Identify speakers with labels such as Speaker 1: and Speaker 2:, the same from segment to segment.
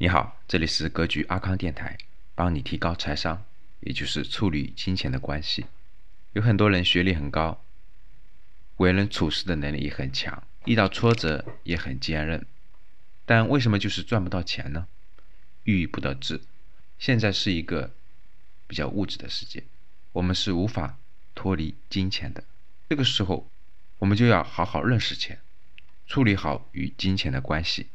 Speaker 1: 你好，这里是格局阿康电台，帮你提高财商，也就是处理金钱的关系。有很多人学历很高，为人处事的能力也很强，遇到挫折也很坚韧，但为什么就是赚不到钱呢？郁郁不得志。现在是一个比较物质的世界，我们是无法脱离金钱的。这个时候，我们就要好好认识钱，处理好与金钱的关系。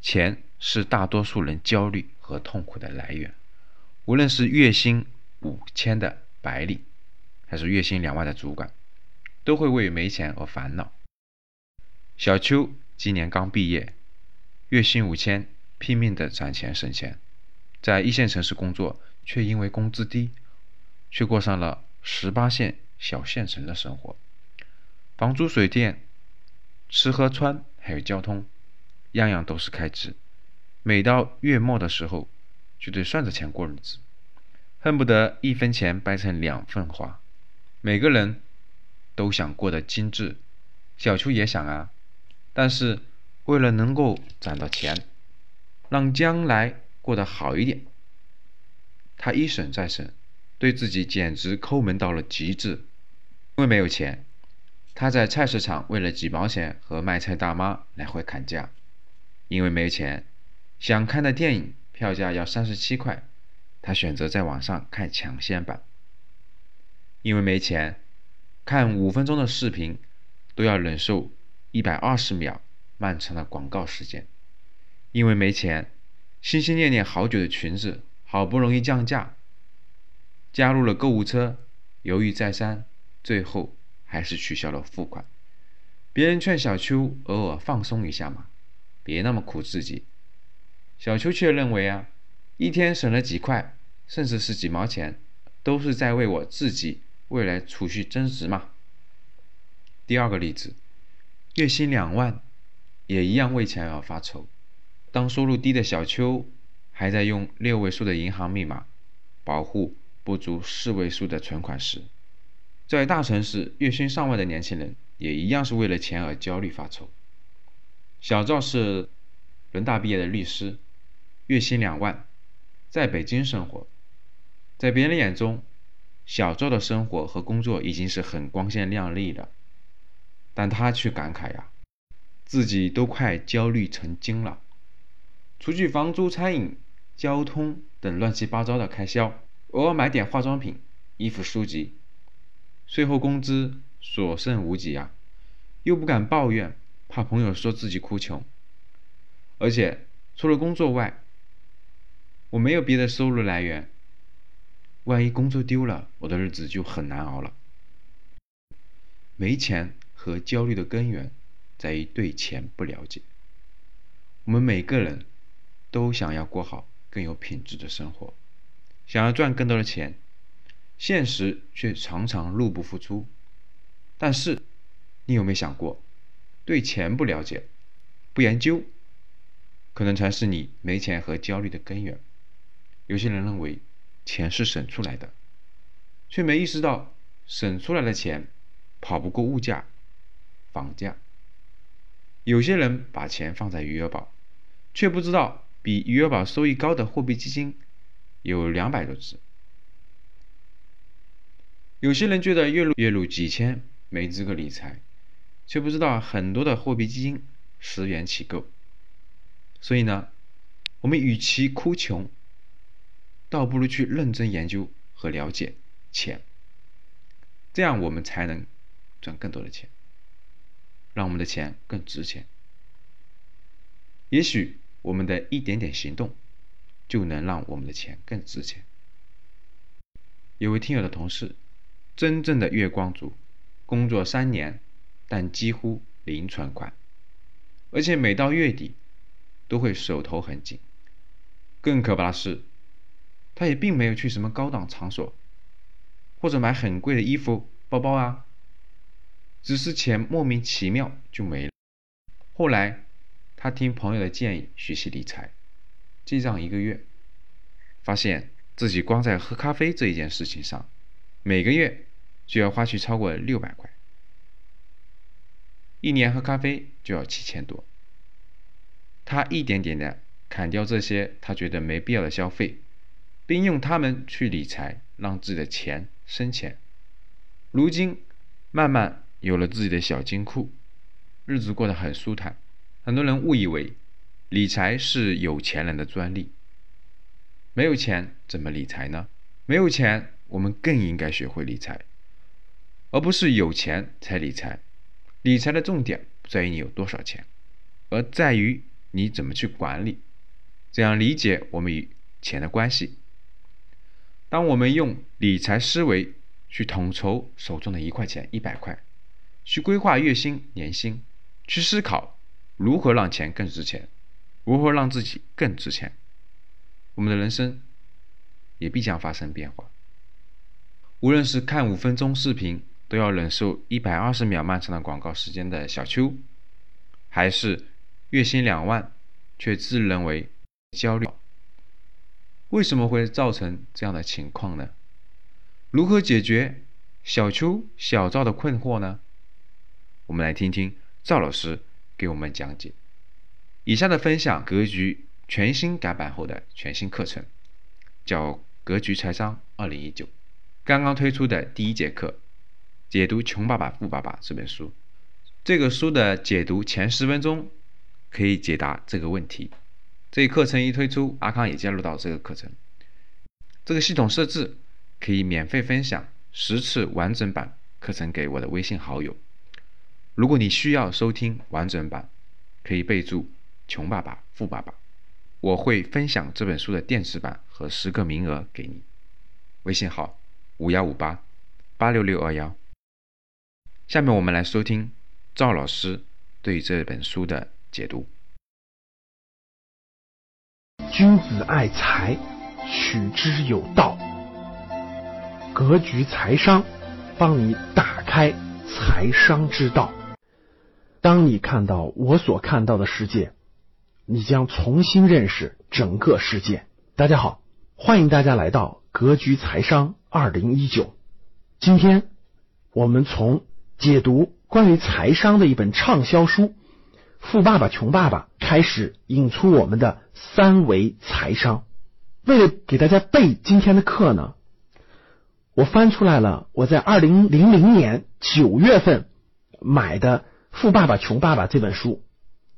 Speaker 1: 钱是大多数人焦虑和痛苦的来源，无论是月薪五千的白领，还是月薪两万的主管，都会为没钱而烦恼。小邱今年刚毕业，月薪五千，拼命的攒钱省钱，在一线城市工作，却因为工资低，却过上了十八线小县城的生活，房租、水电、吃喝穿，还有交通。样样都是开支，每到月末的时候，就得算着钱过日子，恨不得一分钱掰成两份花。每个人都想过得精致，小邱也想啊，但是为了能够攒到钱，让将来过得好一点，他一省再省，对自己简直抠门到了极致。因为没有钱，他在菜市场为了几毛钱和卖菜大妈来回砍价。因为没钱，想看的电影票价要三十七块，他选择在网上看抢先版。因为没钱，看五分钟的视频都要忍受一百二十秒漫长的广告时间。因为没钱，心心念念好久的裙子好不容易降价，加入了购物车，犹豫再三，最后还是取消了付款。别人劝小邱偶尔放松一下嘛。别那么苦自己，小邱却认为啊，一天省了几块，甚至是几毛钱，都是在为我自己未来储蓄增值嘛。第二个例子，月薪两万，也一样为钱而发愁。当收入低的小邱还在用六位数的银行密码保护不足四位数的存款时，在大城市月薪上万的年轻人也一样是为了钱而焦虑发愁。小赵是人大毕业的律师，月薪两万，在北京生活。在别人眼中，小赵的生活和工作已经是很光鲜亮丽了，但他却感慨呀，自己都快焦虑成精了。除去房租、餐饮、交通等乱七八糟的开销，偶尔买点化妆品、衣服、书籍，税后工资所剩无几啊，又不敢抱怨。怕朋友说自己哭穷，而且除了工作外，我没有别的收入来源。万一工作丢了，我的日子就很难熬了。没钱和焦虑的根源在于对钱不了解。我们每个人都想要过好更有品质的生活，想要赚更多的钱，现实却常常入不敷出。但是，你有没有想过？对钱不了解、不研究，可能才是你没钱和焦虑的根源。有些人认为钱是省出来的，却没意识到省出来的钱跑不过物价、房价。有些人把钱放在余额宝，却不知道比余额宝收益高的货币基金有两百多只。有些人觉得月入月入几千没资格理财。却不知道很多的货币基金十元起购，所以呢，我们与其哭穷，倒不如去认真研究和了解钱，这样我们才能赚更多的钱，让我们的钱更值钱。也许我们的一点点行动，就能让我们的钱更值钱。有位听友的同事，真正的月光族，工作三年。但几乎零存款，而且每到月底都会手头很紧。更可怕的是，他也并没有去什么高档场所，或者买很贵的衣服、包包啊，只是钱莫名其妙就没了。后来他听朋友的建议学习理财，记账一个月，发现自己光在喝咖啡这一件事情上，每个月就要花去超过六百块。一年喝咖啡就要七千多，他一点点的砍掉这些他觉得没必要的消费，并用它们去理财，让自己的钱生钱。如今慢慢有了自己的小金库，日子过得很舒坦。很多人误以为理财是有钱人的专利，没有钱怎么理财呢？没有钱，我们更应该学会理财，而不是有钱才理财。理财的重点不在于你有多少钱，而在于你怎么去管理。这样理解我们与钱的关系。当我们用理财思维去统筹手中的一块钱、一百块，去规划月薪、年薪，去思考如何让钱更值钱，如何让自己更值钱，我们的人生。也必将发生变化。无论是看五分钟视频都要忍受一百二十秒漫长的广告时间的小邱，还是月薪两万却自认为焦虑，为什么会造成这样的情况呢？如何解决小邱、小赵的困惑呢？我们来听听赵老师给我们讲解。以下的分享格局全新改版后的全新课程，叫。格局财商二零一九刚刚推出的第一节课，解读《穷爸爸富爸爸》这本书。这个书的解读前十分钟可以解答这个问题。这一课程一推出，阿康也加入到这个课程。这个系统设置可以免费分享十次完整版课程给我的微信好友。如果你需要收听完整版，可以备注“穷爸爸富爸爸”。我会分享这本书的电子版和十个名额给你，微信号五幺五八八六六二幺。下面我们来收听赵老师对这本书的解读。
Speaker 2: 君子爱财，取之有道。格局财商，帮你打开财商之道。当你看到我所看到的世界。你将重新认识整个世界。大家好，欢迎大家来到格局财商二零一九。今天我们从解读关于财商的一本畅销书《富爸爸穷爸爸》开始，引出我们的三维财商。为了给大家备今天的课呢，我翻出来了我在二零零零年九月份买的《富爸爸穷爸爸》这本书。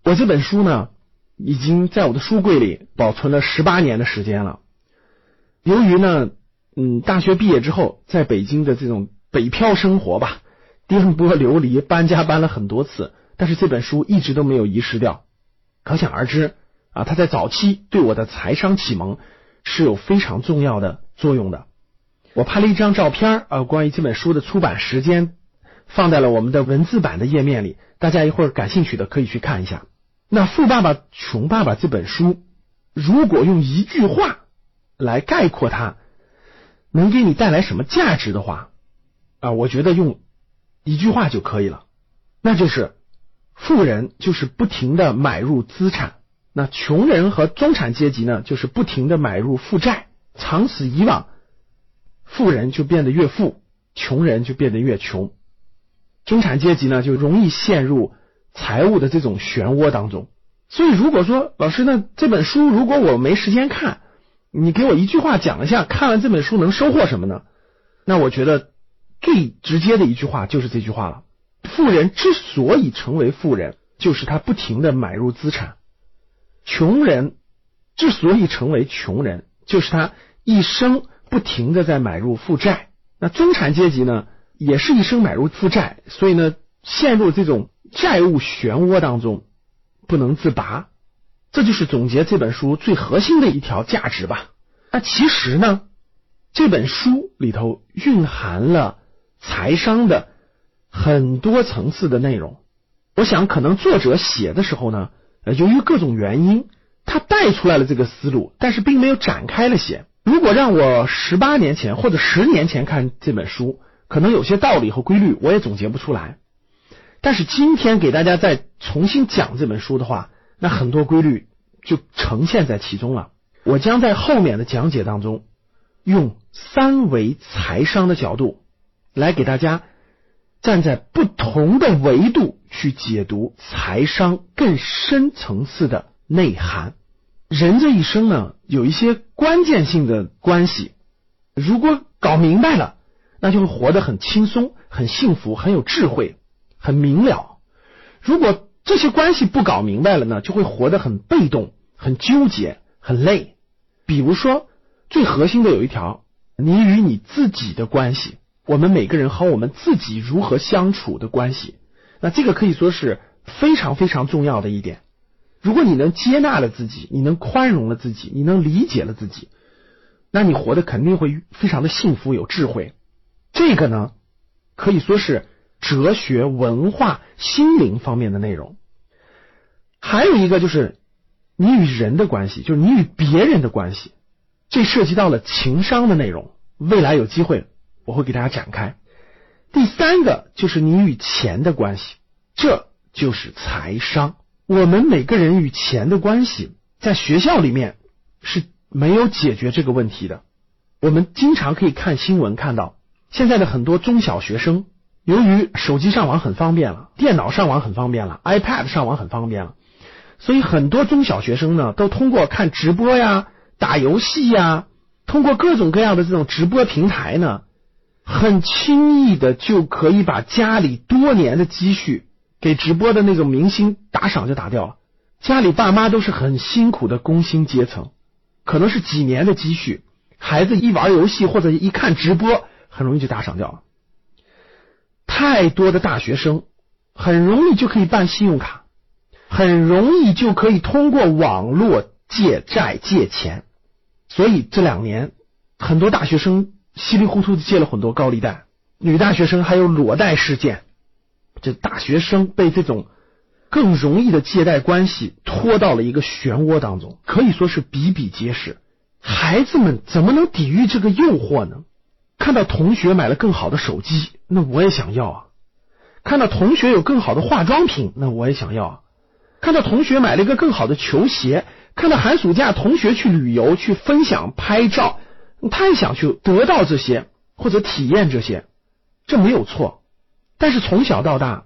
Speaker 2: 我这本书呢。已经在我的书柜里保存了十八年的时间了。由于呢，嗯，大学毕业之后，在北京的这种北漂生活吧，颠簸流离，搬家搬了很多次，但是这本书一直都没有遗失掉。可想而知啊，它在早期对我的财商启蒙是有非常重要的作用的。我拍了一张照片啊，关于这本书的出版时间，放在了我们的文字版的页面里，大家一会儿感兴趣的可以去看一下。那《富爸爸穷爸爸》这本书，如果用一句话来概括它，能给你带来什么价值的话啊？我觉得用一句话就可以了，那就是富人就是不停的买入资产，那穷人和中产阶级呢，就是不停的买入负债。长此以往，富人就变得越富，穷人就变得越穷，中产阶级呢就容易陷入。财务的这种漩涡当中，所以如果说老师，那这本书如果我没时间看，你给我一句话讲一下，看完这本书能收获什么呢？那我觉得最直接的一句话就是这句话了：富人之所以成为富人，就是他不停的买入资产；穷人之所以成为穷人，就是他一生不停的在买入负债。那中产阶级呢，也是一生买入负债，所以呢，陷入这种。债务漩涡当中不能自拔，这就是总结这本书最核心的一条价值吧。那其实呢，这本书里头蕴含了财商的很多层次的内容。我想，可能作者写的时候呢，呃由于各种原因，他带出来了这个思路，但是并没有展开了写。如果让我十八年前或者十年前看这本书，可能有些道理和规律我也总结不出来。但是今天给大家再重新讲这本书的话，那很多规律就呈现在其中了。我将在后面的讲解当中，用三维财商的角度来给大家站在不同的维度去解读财商更深层次的内涵。人这一生呢，有一些关键性的关系，如果搞明白了，那就会活得很轻松、很幸福、很有智慧、很明了。如果这些关系不搞明白了呢，就会活得很被动、很纠结、很累。比如说，最核心的有一条，你与你自己的关系，我们每个人和我们自己如何相处的关系，那这个可以说是非常非常重要的一点。如果你能接纳了自己，你能宽容了自己，你能理解了自己，那你活得肯定会非常的幸福、有智慧。这个呢，可以说是哲学、文化、心灵方面的内容。还有一个就是你与人的关系，就是你与别人的关系，这涉及到了情商的内容。未来有机会我会给大家展开。第三个就是你与钱的关系，这就是财商。我们每个人与钱的关系，在学校里面是没有解决这个问题的。我们经常可以看新闻看到，现在的很多中小学生，由于手机上网很方便了，电脑上网很方便了，iPad 上网很方便了，所以很多中小学生呢，都通过看直播呀、打游戏呀，通过各种各样的这种直播平台呢，很轻易的就可以把家里多年的积蓄。给直播的那个明星打赏就打掉了，家里爸妈都是很辛苦的工薪阶层，可能是几年的积蓄，孩子一玩游戏或者一看直播，很容易就打赏掉了。太多的大学生很容易就可以办信用卡，很容易就可以通过网络借债借钱，所以这两年很多大学生稀里糊涂的借了很多高利贷，女大学生还有裸贷事件。这大学生被这种更容易的借贷关系拖到了一个漩涡当中，可以说是比比皆是。孩子们怎么能抵御这个诱惑呢？看到同学买了更好的手机，那我也想要啊；看到同学有更好的化妆品，那我也想要；啊；看到同学买了一个更好的球鞋，看到寒暑假同学去旅游去分享拍照，他也想去得到这些或者体验这些，这没有错。但是从小到大，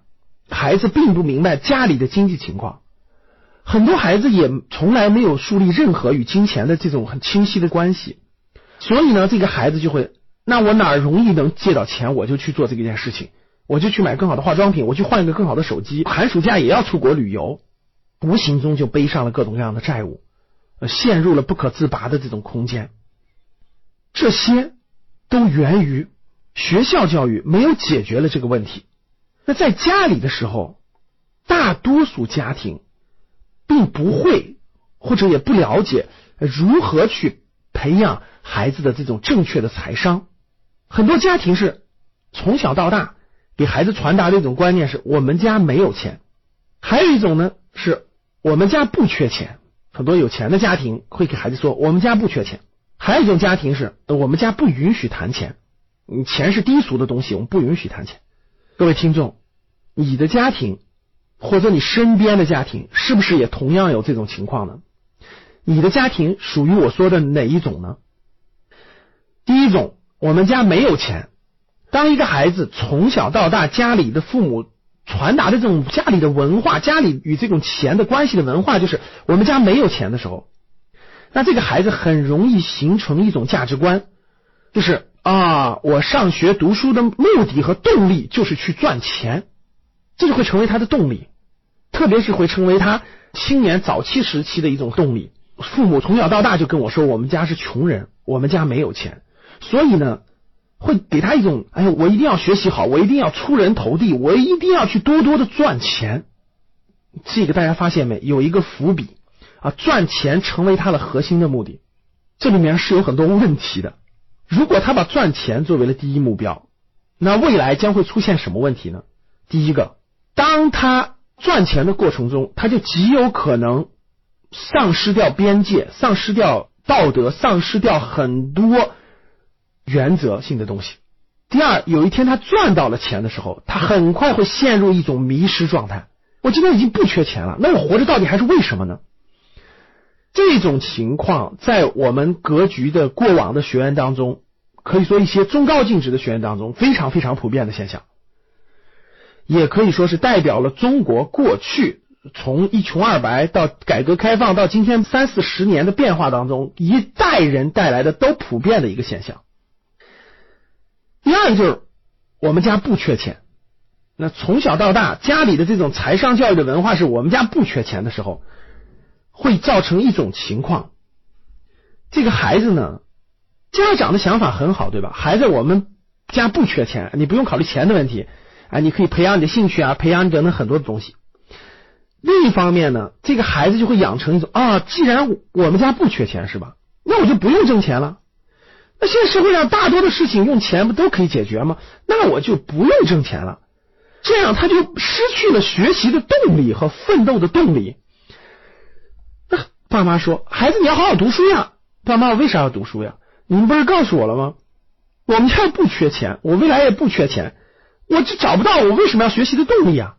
Speaker 2: 孩子并不明白家里的经济情况，很多孩子也从来没有树立任何与金钱的这种很清晰的关系，所以呢，这个孩子就会，那我哪容易能借到钱，我就去做这个件事情，我就去买更好的化妆品，我去换一个更好的手机，寒暑假也要出国旅游，无形中就背上了各种各样的债务，陷入了不可自拔的这种空间，这些都源于。学校教育没有解决了这个问题。那在家里的时候，大多数家庭并不会或者也不了解如何去培养孩子的这种正确的财商。很多家庭是从小到大给孩子传达的一种观念是我们家没有钱，还有一种呢是我们家不缺钱。很多有钱的家庭会给孩子说我们家不缺钱，还有一种家庭是我们家不允许谈钱。你钱是低俗的东西，我们不允许谈钱。各位听众，你的家庭或者你身边的家庭，是不是也同样有这种情况呢？你的家庭属于我说的哪一种呢？第一种，我们家没有钱。当一个孩子从小到大，家里的父母传达的这种家里的文化，家里与这种钱的关系的文化，就是我们家没有钱的时候，那这个孩子很容易形成一种价值观，就是。啊，我上学读书的目的和动力就是去赚钱，这就会成为他的动力，特别是会成为他青年早期时期的一种动力。父母从小到大就跟我说，我们家是穷人，我们家没有钱，所以呢，会给他一种，哎呀，我一定要学习好，我一定要出人头地，我一定要去多多的赚钱。这个大家发现没？有一个伏笔啊，赚钱成为他的核心的目的，这里面是有很多问题的。如果他把赚钱作为了第一目标，那未来将会出现什么问题呢？第一个，当他赚钱的过程中，他就极有可能丧失掉边界，丧失掉道德，丧失掉很多原则性的东西。第二，有一天他赚到了钱的时候，他很快会陷入一种迷失状态。我今天已经不缺钱了，那我活着到底还是为什么呢？这种情况在我们格局的过往的学员当中，可以说一些中高净值的学员当中非常非常普遍的现象，也可以说是代表了中国过去从一穷二白到改革开放到今天三四十年的变化当中，一代人带来的都普遍的一个现象。第二个就是我们家不缺钱，那从小到大家里的这种财商教育的文化是我们家不缺钱的时候，会造成一种情况，这个孩子呢，家长的想法很好，对吧？孩子，我们家不缺钱，你不用考虑钱的问题啊，你可以培养你的兴趣啊，培养你等等很多的东西。另一方面呢，这个孩子就会养成一种啊，既然我们家不缺钱，是吧？那我就不用挣钱了。那现在社会上大多的事情用钱不都可以解决吗？那我就不用挣钱了。这样他就失去了学习的动力和奋斗的动力。爸妈说：“孩子，你要好好读书呀。”爸妈，我为啥要读书呀？你们不是告诉我了吗？我们家不缺钱，我未来也不缺钱，我就找不到我为什么要学习的动力啊？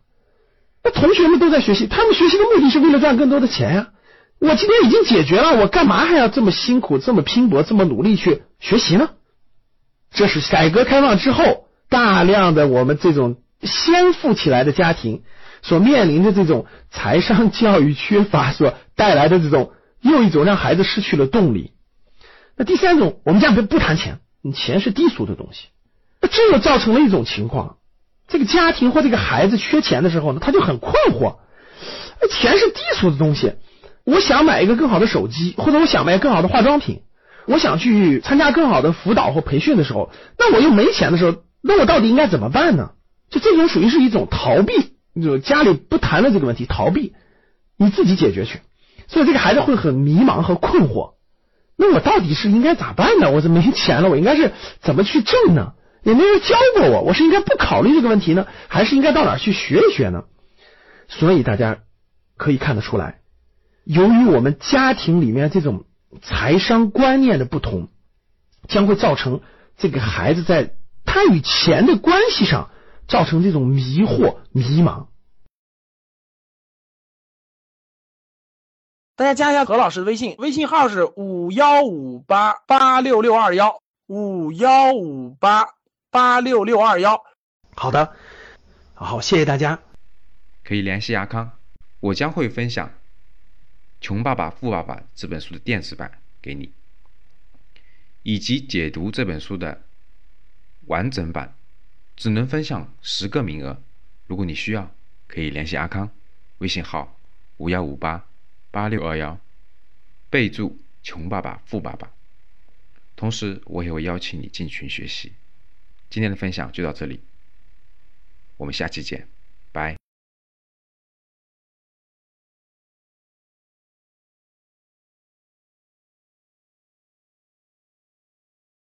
Speaker 2: 那同学们都在学习，他们学习的目的是为了赚更多的钱呀。我今天已经解决了，我干嘛还要这么辛苦、这么拼搏、这么努力去学习呢？这是改革开放之后大量的我们这种先富起来的家庭所面临的这种财商教育缺乏所带来的这种又一种让孩子失去了动力。那第三种，我们家不不谈钱，你钱是低俗的东西。那这又造成了一种情况。这个家庭或这个孩子缺钱的时候呢，他就很困惑。钱是低俗的东西，我想买一个更好的手机，或者我想买更好的化妆品，我想去参加更好的辅导或培训的时候，那我又没钱的时候，那我到底应该怎么办呢？就这种属于是一种逃避，就家里不谈了这个问题，逃避，你自己解决去。所以这个孩子会很迷茫和困惑。那我到底是应该咋办呢？我这没钱了，我应该是怎么去挣呢？也没人教过我，我是应该不考虑这个问题呢，还是应该到哪去学一学呢？所以大家可以看得出来，由于我们家庭里面这种财商观念的不同，将会造成这个孩子在他与钱的关系上造成这种迷惑、迷茫。
Speaker 3: 大家加一下何老师的微信，微信号是五幺五八八六六二幺五幺五八。八六六二幺，
Speaker 2: 好的，好，谢谢大家。
Speaker 1: 可以联系阿康，我将会分享《穷爸爸富爸爸》这本书的电子版给你，以及解读这本书的完整版，只能分享十个名额。如果你需要，可以联系阿康，微信号五幺五八八六二幺，备注“穷爸爸富爸爸”，同时我也会邀请你进群学习。今天的分享就到这里，我们下期见。